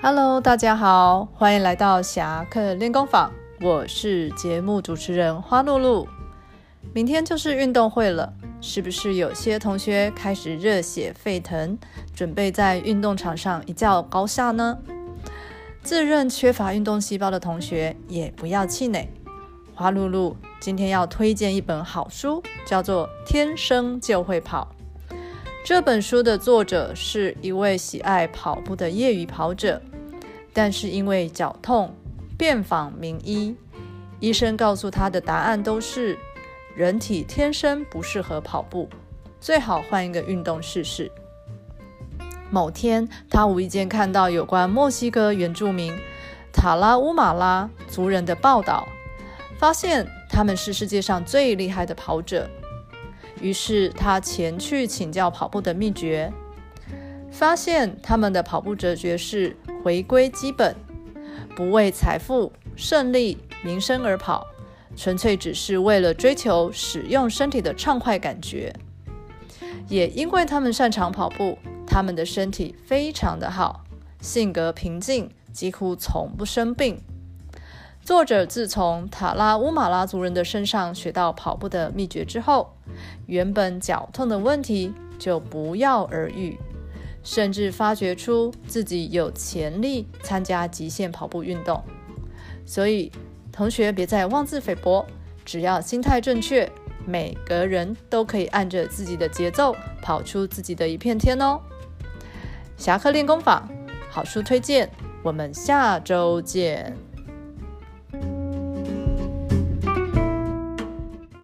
Hello，大家好，欢迎来到侠客练功坊，我是节目主持人花露露。明天就是运动会了，是不是有些同学开始热血沸腾，准备在运动场上一较高下呢？自认缺乏运动细胞的同学也不要气馁，花露露今天要推荐一本好书，叫做《天生就会跑》。这本书的作者是一位喜爱跑步的业余跑者，但是因为脚痛，遍访名医，医生告诉他的答案都是：人体天生不适合跑步，最好换一个运动试试。某天，他无意间看到有关墨西哥原住民塔拉乌马拉族人的报道，发现他们是世界上最厉害的跑者。于是他前去请教跑步的秘诀，发现他们的跑步哲学是回归基本，不为财富、胜利、名声而跑，纯粹只是为了追求使用身体的畅快感觉。也因为他们擅长跑步，他们的身体非常的好，性格平静，几乎从不生病。作者自从塔拉乌马拉族人的身上学到跑步的秘诀之后，原本脚痛的问题就不药而愈，甚至发掘出自己有潜力参加极限跑步运动。所以，同学别再妄自菲薄，只要心态正确，每个人都可以按着自己的节奏跑出自己的一片天哦。侠客练功坊，好书推荐，我们下周见。